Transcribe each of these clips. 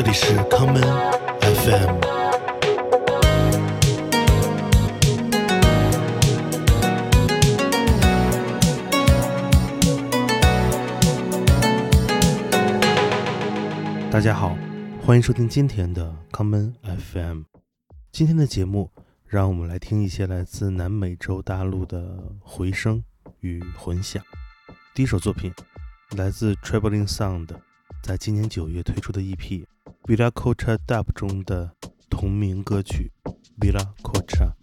这里是康门 FM。大家好，欢迎收听今天的康门 FM。今天的节目，让我们来听一些来自南美洲大陆的回声与混响。第一首作品来自 Traveling Sound，在今年九月推出的 EP Villa Cocha Dub 中的同名歌曲 Villa Cocha。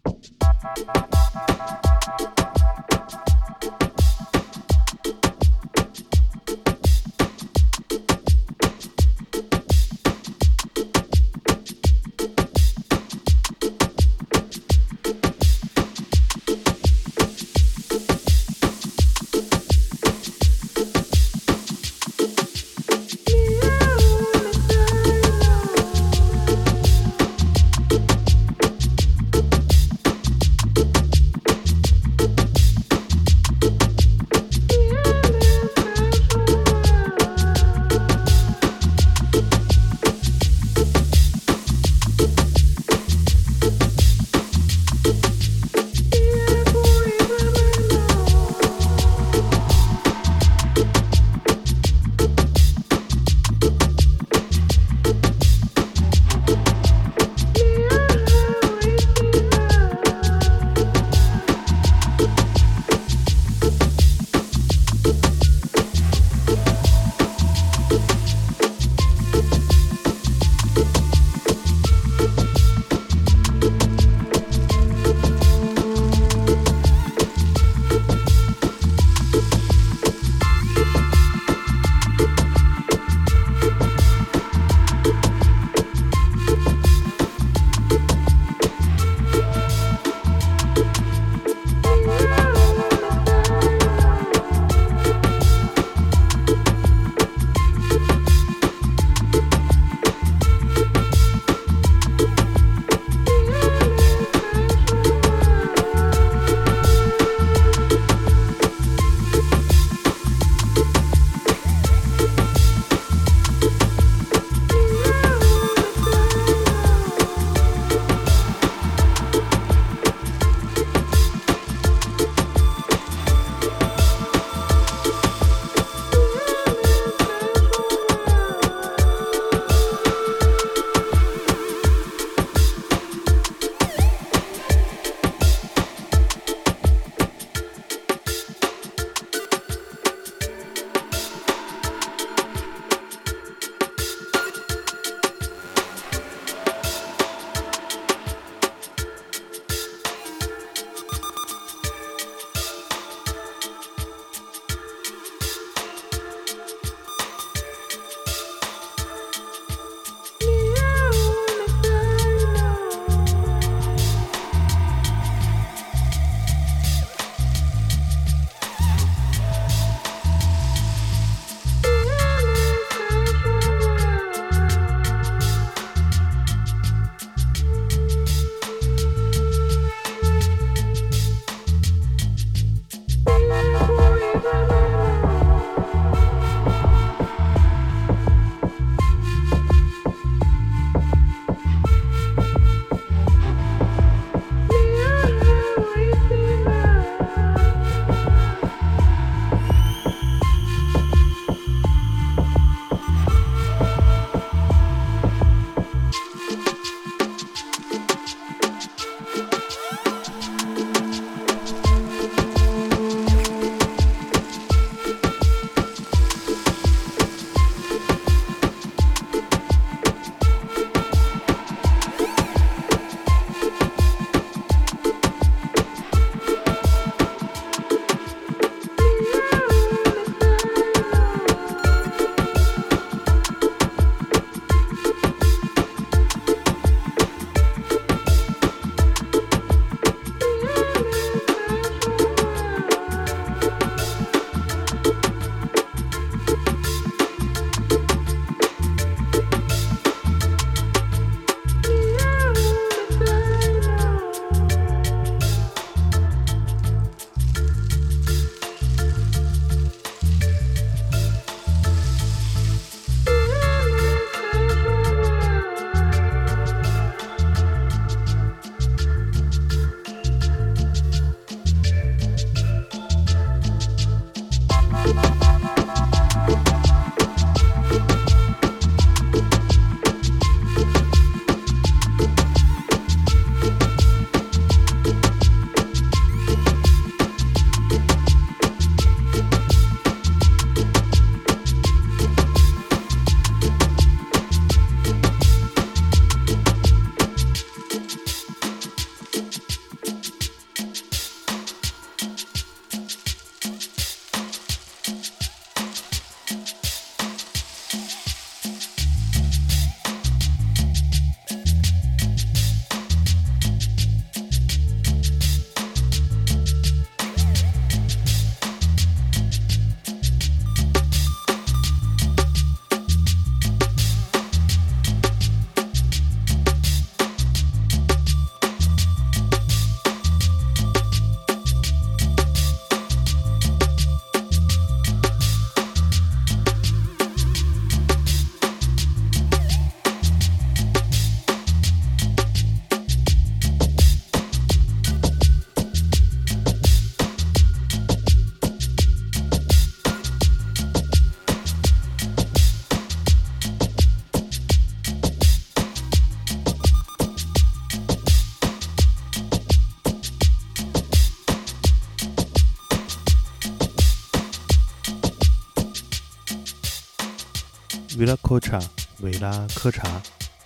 维拉科查，维拉科查，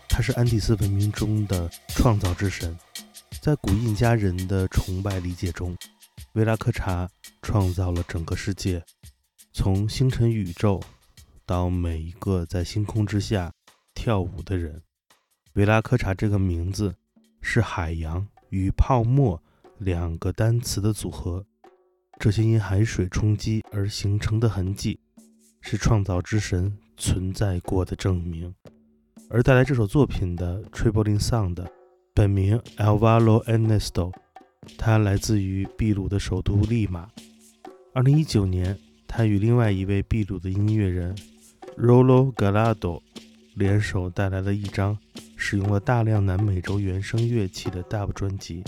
他是安第斯文明中的创造之神。在古印加人的崇拜理解中，维拉科查创造了整个世界，从星辰宇宙到每一个在星空之下跳舞的人。维拉科查这个名字是海洋与泡沫两个单词的组合，这些因海水冲击而形成的痕迹，是创造之神存在过的证明。而带来这首作品的 Tripling Sound。本名 Alvaro Ernesto，他来自于秘鲁的首都利马。二零一九年，他与另外一位秘鲁的音乐人 Rolo Galado 联手带来了一张使用了大量南美洲原声乐器的 Dub 专辑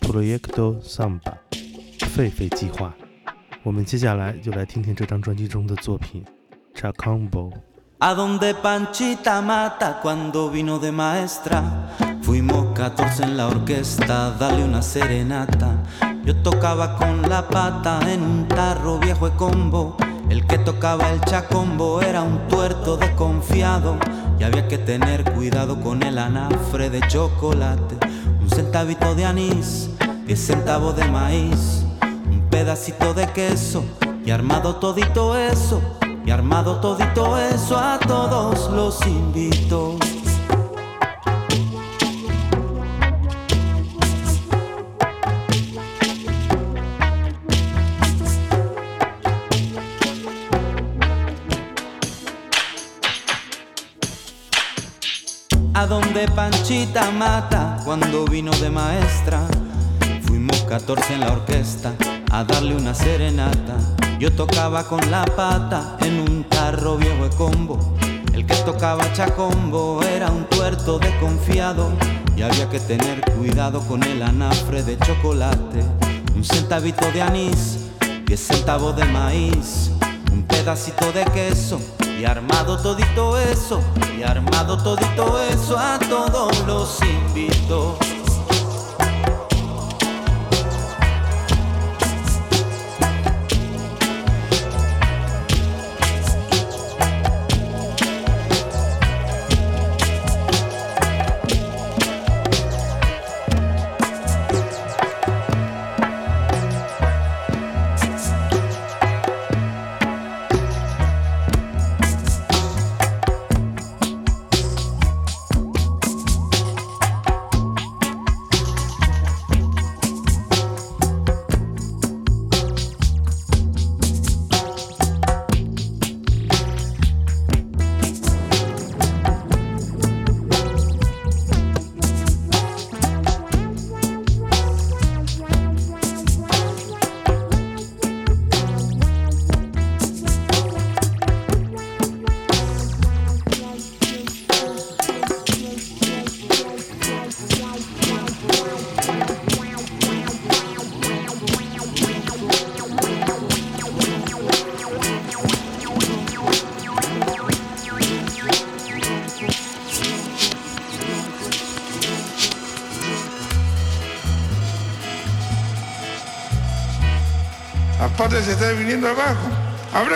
Proyecto Samba，狒狒计划。我们接下来就来听听这张专辑中的作品 Chacombo。Fuimos 14 en la orquesta, dale una serenata. Yo tocaba con la pata en un tarro viejo de combo. El que tocaba el chacombo era un tuerto desconfiado. Y había que tener cuidado con el anafre de chocolate. Un centavito de anís, diez centavos de maíz. Un pedacito de queso y armado todito eso. Y armado todito eso a todos los invito. a donde Panchita mata cuando vino de maestra. Fuimos 14 en la orquesta a darle una serenata. Yo tocaba con la pata en un tarro viejo de combo. El que tocaba chacombo era un tuerto desconfiado y había que tener cuidado con el anafre de chocolate. Un centavito de anís, diez centavos de maíz, un pedacito de queso y armado todito eso, y armado todito eso a todos los invito.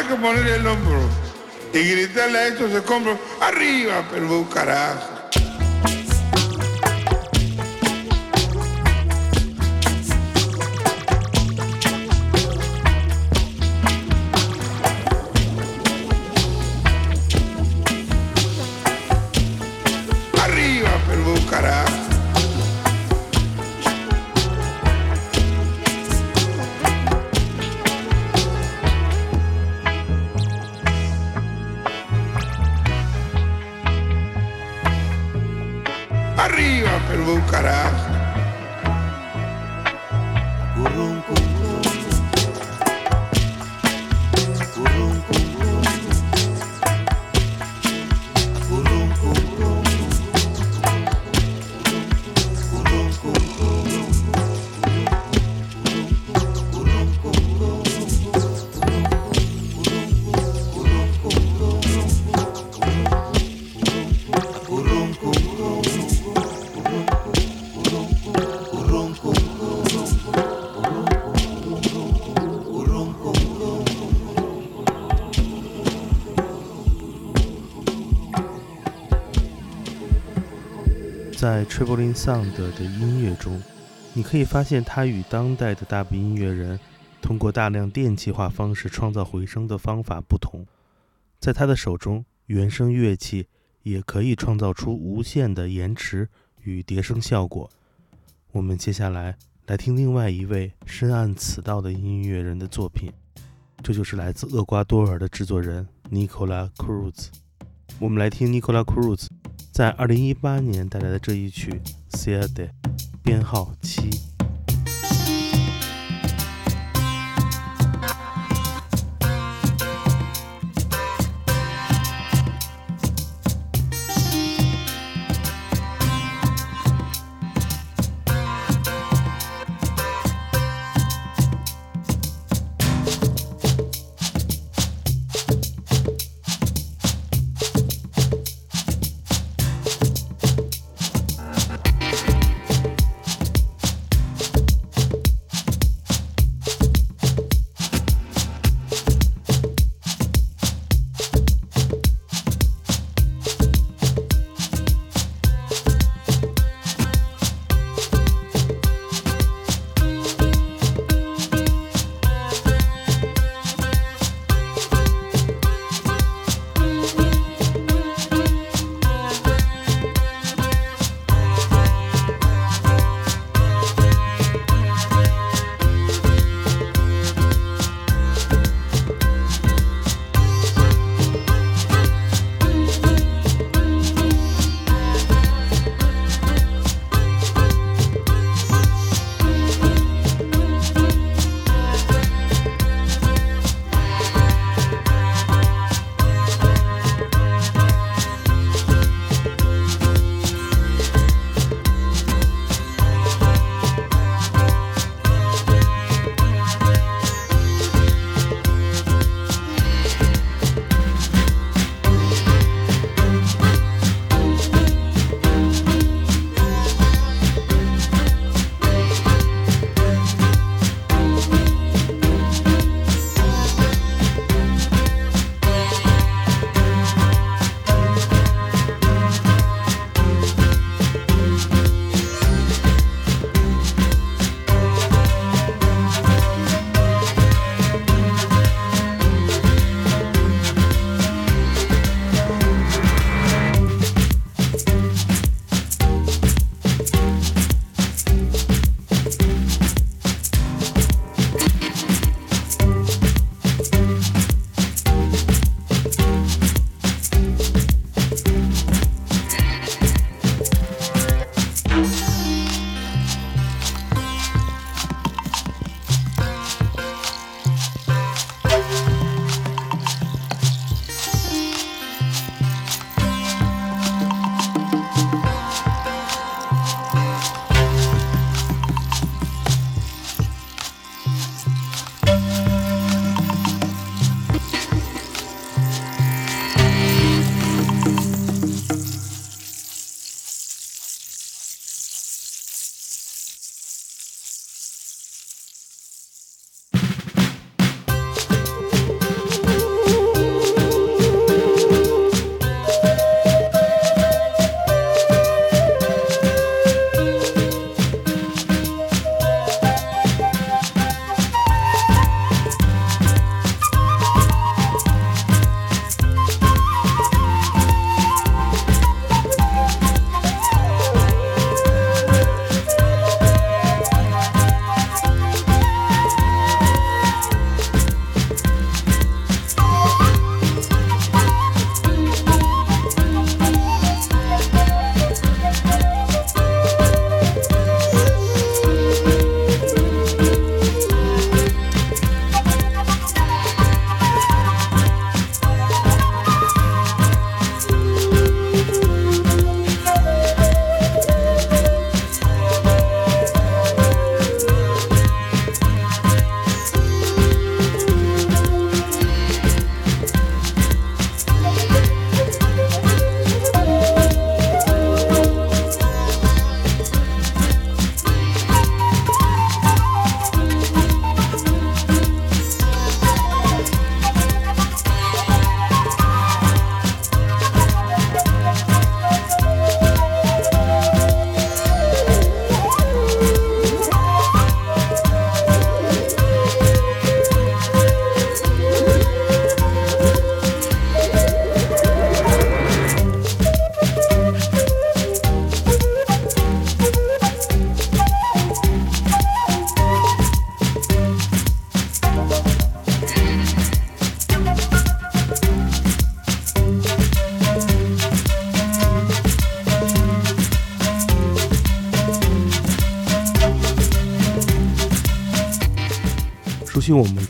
Que ponerle el hombro y gritarle a estos escombros, arriba, pero carajo. 在 Traveling Sound 的音乐中，你可以发现他与当代的大部分音乐人通过大量电气化方式创造回声的方法不同。在他的手中，原声乐器也可以创造出无限的延迟与叠声效果。我们接下来来听另外一位深谙此道的音乐人的作品，这就是来自厄瓜多尔的制作人 Nicola Cruz。我们来听 Nicola Cruz 在二零一八年带来的这一曲《s e d e 编号七。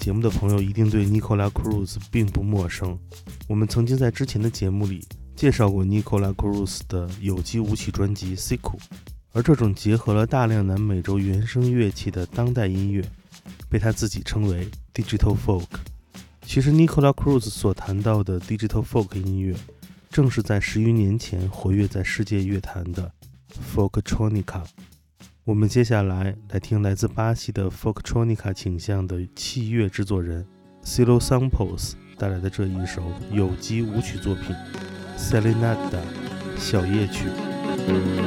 节目的朋友一定对 Nicola Cruz 并不陌生。我们曾经在之前的节目里介绍过 Nicola Cruz 的有机舞曲专辑《c i c o 而这种结合了大量南美洲原声乐器的当代音乐，被他自己称为 Digital Folk。其实，Nicola Cruz 所谈到的 Digital Folk 音乐，正是在十余年前活跃在世界乐坛的 Folktronica。我们接下来来听来自巴西的 Folktronica 倾向的器乐制作人 Silo Samples 带来的这一首有机舞曲作品《Selenada》小夜曲。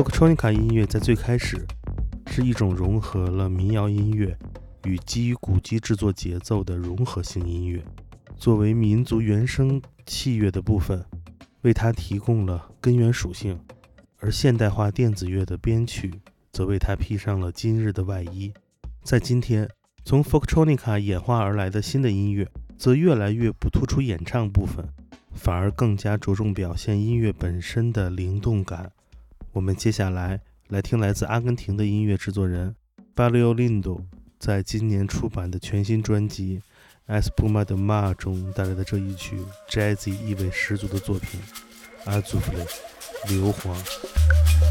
Folktronica 音乐在最开始是一种融合了民谣音乐与基于鼓机制作节奏的融合性音乐，作为民族原声器乐的部分，为它提供了根源属性；而现代化电子乐的编曲则为它披上了今日的外衣。在今天，从 Folktronica 演化而来的新的音乐，则越来越不突出演唱部分，反而更加着重表现音乐本身的灵动感。我们接下来来听来自阿根廷的音乐制作人 Valio Lindo 在今年出版的全新专辑《Espuma de Ma》中带来的这一曲 Jazz 意味十足的作品《Azul》硫磺。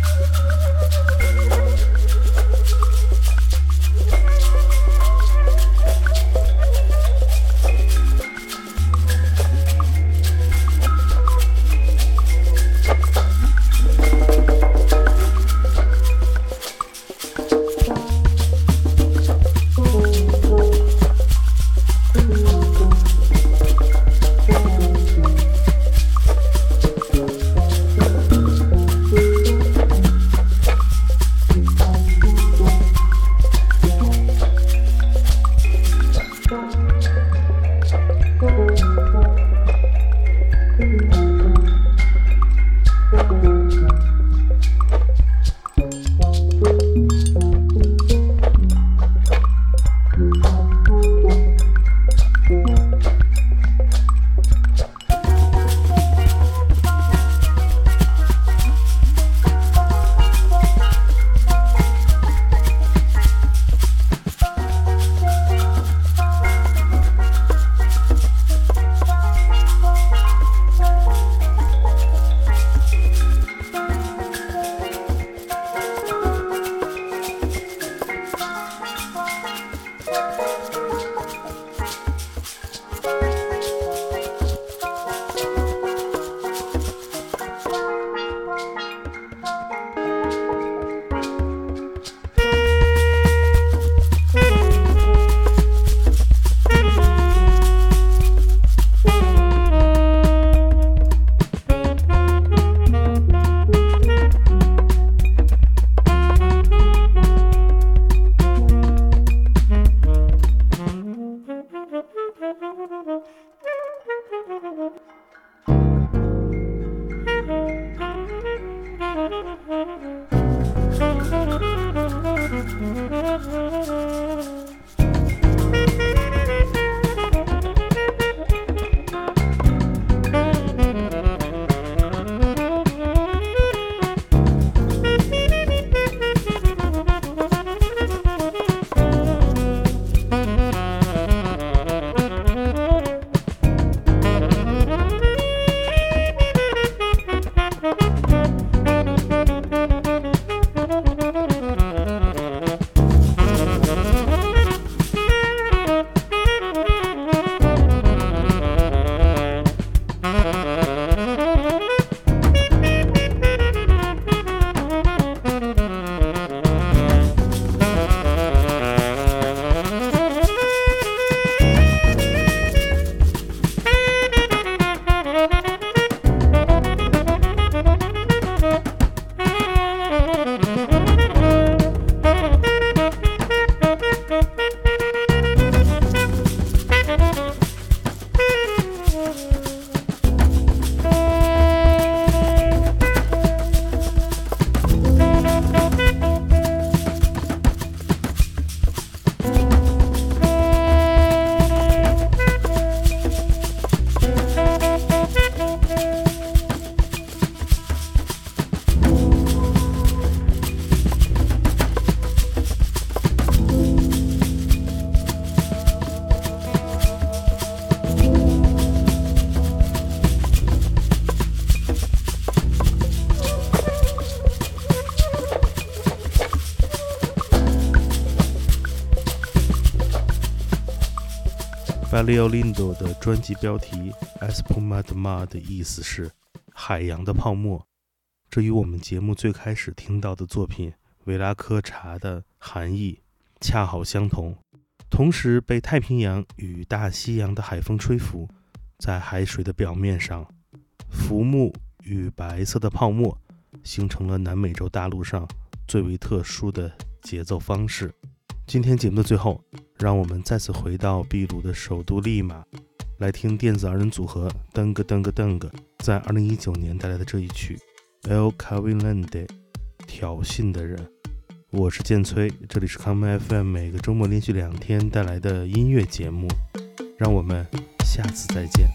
Leo Lindo 的专辑标题 Espuma de Mar 的意思是“海洋的泡沫”，这与我们节目最开始听到的作品维拉科查的含义恰好相同。同时，被太平洋与大西洋的海风吹拂，在海水的表面上，浮木与白色的泡沫形成了南美洲大陆上最为特殊的节奏方式。今天节目的最后，让我们再次回到秘鲁的首都利马，来听电子二人组合噔个噔个噔个在2019年带来的这一曲《El c a v i l a n d e》，挑衅的人。我是建崔，这里是康麦 FM，每个周末连续两天带来的音乐节目，让我们下次再见。